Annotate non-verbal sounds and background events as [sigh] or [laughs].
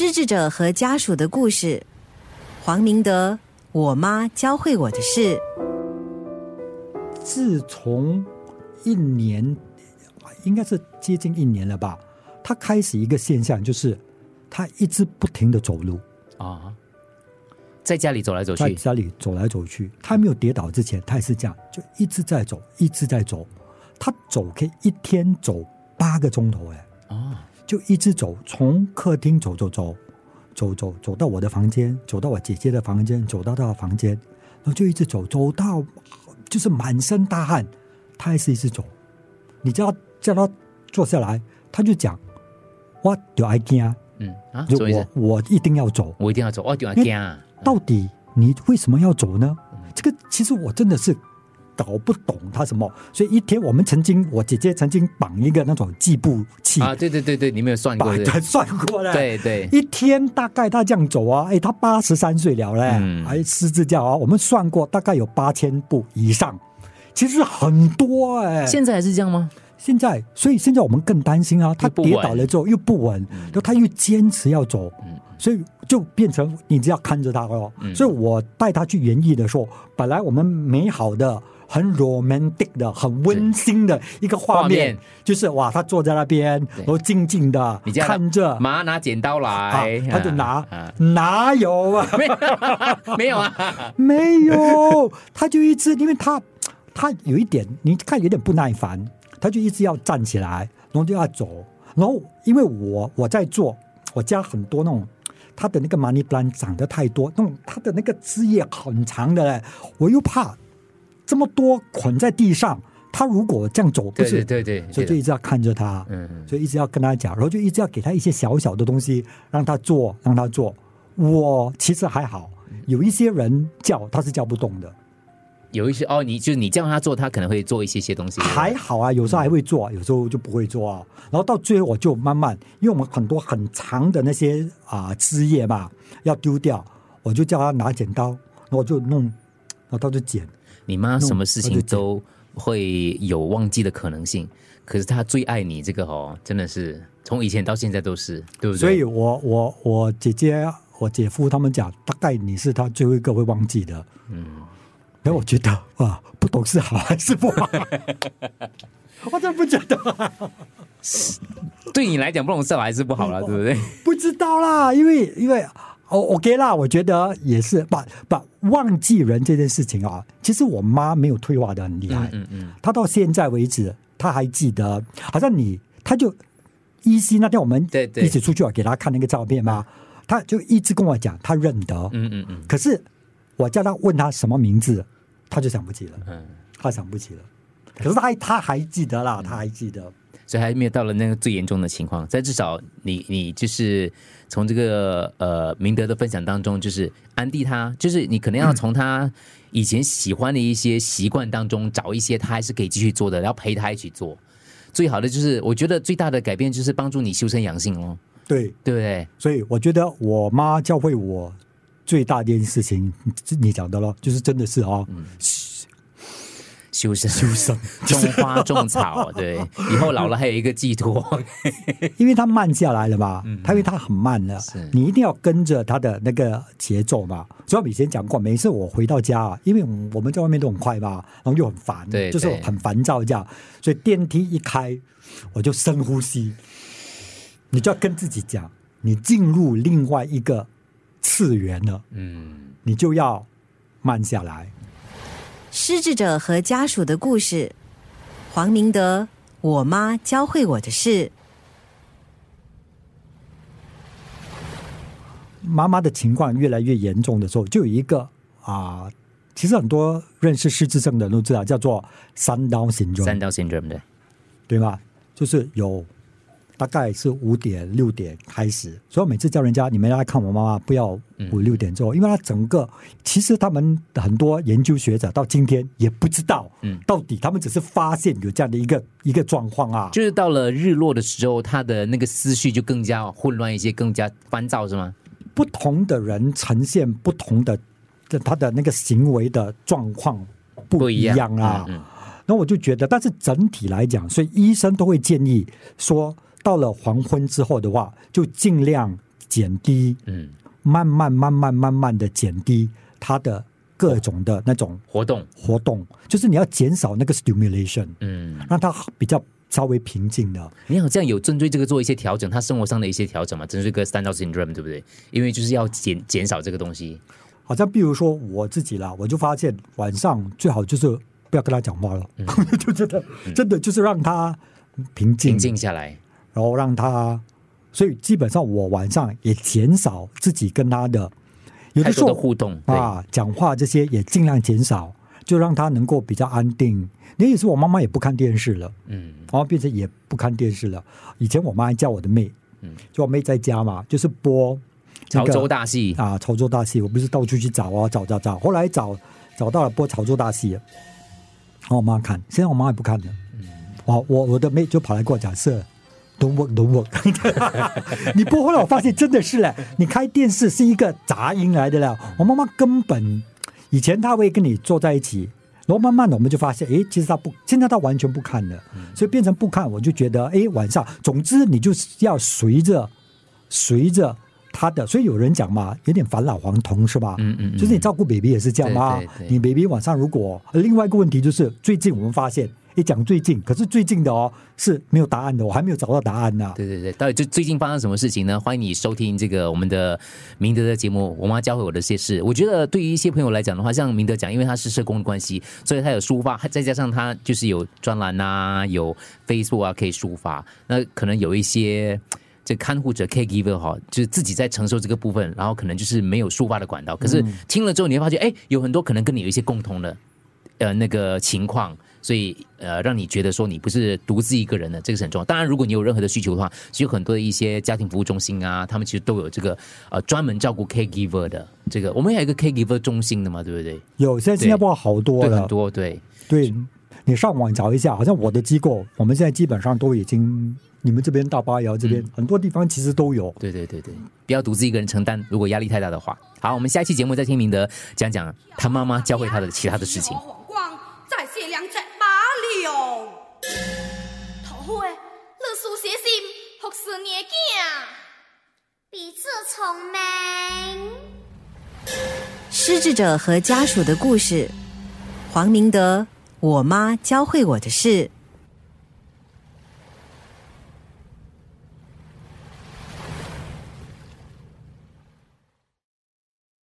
失智者和家属的故事，黄明德，我妈教会我的事。自从一年，应该是接近一年了吧，他开始一个现象，就是他一直不停的走路啊，在家里走来走去，在家里走来走去。他没有跌倒之前，他也是这样，就一直在走，一直在走。他走可以一天走八个钟头，哎，啊，就一直走，从客厅走走走，走走走到我的房间，走到我姐姐的房间，走到她的房间，然后就一直走，走到就是满身大汗，他还是一直走。你叫他叫他坐下来，他就讲我有 I 惊啊，嗯啊，我我一定要走。我一定要走，哦，对啊，因为惊啊，到底你为什么要走呢？这个其实我真的是搞不懂他什么。所以一天我们曾经，我姐姐曾经绑一个那种计步器，啊，对对对对，你没有算过算过了。对对，一天大概他这样走啊，哎，他八十三岁了嘞，嗯还失智教啊，我们算过大概有八千步以上，其实很多哎。现在还是这样吗？现在，所以现在我们更担心啊，他跌倒了之后又不稳，然后他又坚持要走，嗯所以就变成你只要看着他哦。嗯。所以我带他去园艺的时候，本来我们美好的、很 romantic 的、很温馨的一个画画面，就是哇，他坐在那边，然后静静的你看着，妈拿剪刀啊来，他就拿啊，哪有啊？没有 [laughs] 没有啊，[laughs] 没有，他就一直，因为他他有一点，你看有点不耐烦，他就一直要站起来，然后就要走，然后因为我我在做，我家很多那种。它的那个 money plant 长得太多，那种它的那个枝叶很长的嘞，我又怕这么多捆在地上，他如果这样走，不对是？对对对，所以就一直要看着他，嗯。所以一直要跟他讲，然后就一直要给他一些小小的东西，让他做，让他做。我其实还好，有一些人叫他是叫不动的，有一些哦，你就你叫他做，他可能会做一些些东西，还好啊，有时候还会做，有时候就不会做啊。然后到最后我就慢慢，因为我们很多很长的那些啊、枝叶嘛要丢掉，我就叫他拿剪刀，然后我就弄，然后他就剪。你妈什么事情弄都会有忘记的可能性，可是她最爱你这个哦，真的是从以前到现在都是，对不对？所以我我我姐姐、我姐夫他们讲，大概你是他最后一个会忘记的。嗯，然后我觉得哇，不懂是好还是不好？[laughs] 我真不觉得，对你来讲不懂事好还是不好了，对不对？不知道啦，因为因为哦，OK 啦，我觉得也是，把把忘记人这件事情啊，其实我妈没有退化的很厉害，嗯嗯，她到现在为止，她还记得，好像你，她就依稀那天我们一起出去，啊给她看那个照片嘛，她就一直跟我讲，她认得，嗯嗯嗯。可是我叫他问他什么名字，他就想不起了，嗯，他想不起了。可是他他还记得啦，他还记得。所以还没有到了那个最严重的情况，但至少你你就是从这个呃明德的分享当中，就是安迪他，就是你可能要从他以前喜欢的一些习惯当中找一些他还是可以继续做的，然后陪他一起做。最好的就是，我觉得最大的改变就是帮助你修身养性哦，对，对不对？所以我觉得我妈教会我最大的一件事情，你你讲的咯，就是真的是啊、修身修身，种花种草，[laughs] 对，以后老了还有一个寄托。因为他慢下来了嘛，他因为他很慢了是，你一定要跟着他的那个节奏嘛。所以我以前讲过，每次我回到家啊，因为我们在外面都很快嘛，然后又很烦，对对就是很烦躁这样，所以电梯一开，我就深呼吸，你就要跟自己讲，你进入另外一个次元了，嗯，你就要慢下来。失智者和家属的故事，黄明德，我妈教会我的事。妈妈的情况越来越严重的时候，就有一个啊、其实很多认识失智症的人都知道，叫做三刀型三症，道 syndrome 对，对吗？就是有大概是五点六点开始，所以我每次叫人家你们来看我妈妈，不要嗯五六点之后，因为他整个其实他们很多研究学者到今天也不知道，嗯到底他们只是发现有这样的一个一个状况啊，就是到了日落的时候，他的那个思绪就更加混乱一些，更加烦躁，是吗？不同的人呈现不同的他的那个行为的状况不一样啊。那我就觉得，但是整体来讲，所以医生都会建议说，到了黄昏之后的话，就尽量减低，嗯，慢慢慢慢慢慢的减低他的各种的那种活动，活动，就是你要减少那个 stimulation，嗯，让他比较稍微平静的。你好像有针对这个做一些调整，他生活上的一些调整嘛，针对个 stand out syndrome 对不对？因为就是要减减少这个东西，好像比如说我自己啦，我就发现晚上最好就是不要跟他讲话了，就真的真的就是让他平静，平静下来，然后让他，所以基本上我晚上也减少自己跟他的有的时候的互动，啊讲话这些也尽量减少，就让他能够比较安定。那也是我妈妈也不看电视了，嗯然后变成也不看电视了。以前我妈还叫我的妹，嗯就我妹在家嘛，就是播那潮州大戏，啊，潮州大戏，我不是到处去找啊，找找找，后来找找到了播潮州大戏，然后我妈看，现在我妈也不看了。我我我的妹就跑来跟我讲是。Don't work, don't work。[laughs] 你播后来我发现真的是嘞，你开电视是一个杂音来的了。我妈妈根本以前她会跟你坐在一起，然后慢慢的我们就发现，诶，其实她不，现在她完全不看了，所以变成不看，我就觉得，诶，晚上，总之你就是要随着随着他的，所以有人讲嘛，有点返老还童是吧？嗯嗯嗯就是你照顾 baby 也是这样吗？对对对你 baby 晚上如果另外一个问题就是，最近我们发现，一讲最近，可是最近的哦是没有答案的，我还没有找到答案呢、对对对，到底最最近发生什么事情呢？欢迎你收听这个我们的明德的节目《我妈教会我的些事》。我觉得对于一些朋友来讲的话，像明德讲，因为他是社工的关系，所以他有抒发，再加上他就是有专栏啊，有 Facebook 啊可以抒发。那可能有一些这看护者 caregiver 哈，就是自己在承受这个部分，然后可能就是没有抒发的管道。可是听了之后，你会发现，哎，有很多可能跟你有一些共同的呃那个情况，所以呃让你觉得说你不是独自一个人的，这个是很重要。当然，如果你有任何的需求的话，其实很多的一些家庭服务中心啊，他们其实都有这个呃专门照顾 caregiver 的这个，我们还有一个 caregiver 中心的嘛，对不对？有，现在新加坡好多对，了很，多对，对你上网找一下，好像我的机构，我们现在基本上都已经，你们这边大巴窑这边、很多地方其实都有。对对对对，不要独自一个人承担，如果压力太大的话。好，我们下一期节目再听明德讲讲他妈妈教会他的其他的事情。失智者和家属的故事，黄明德，我妈教会我的事。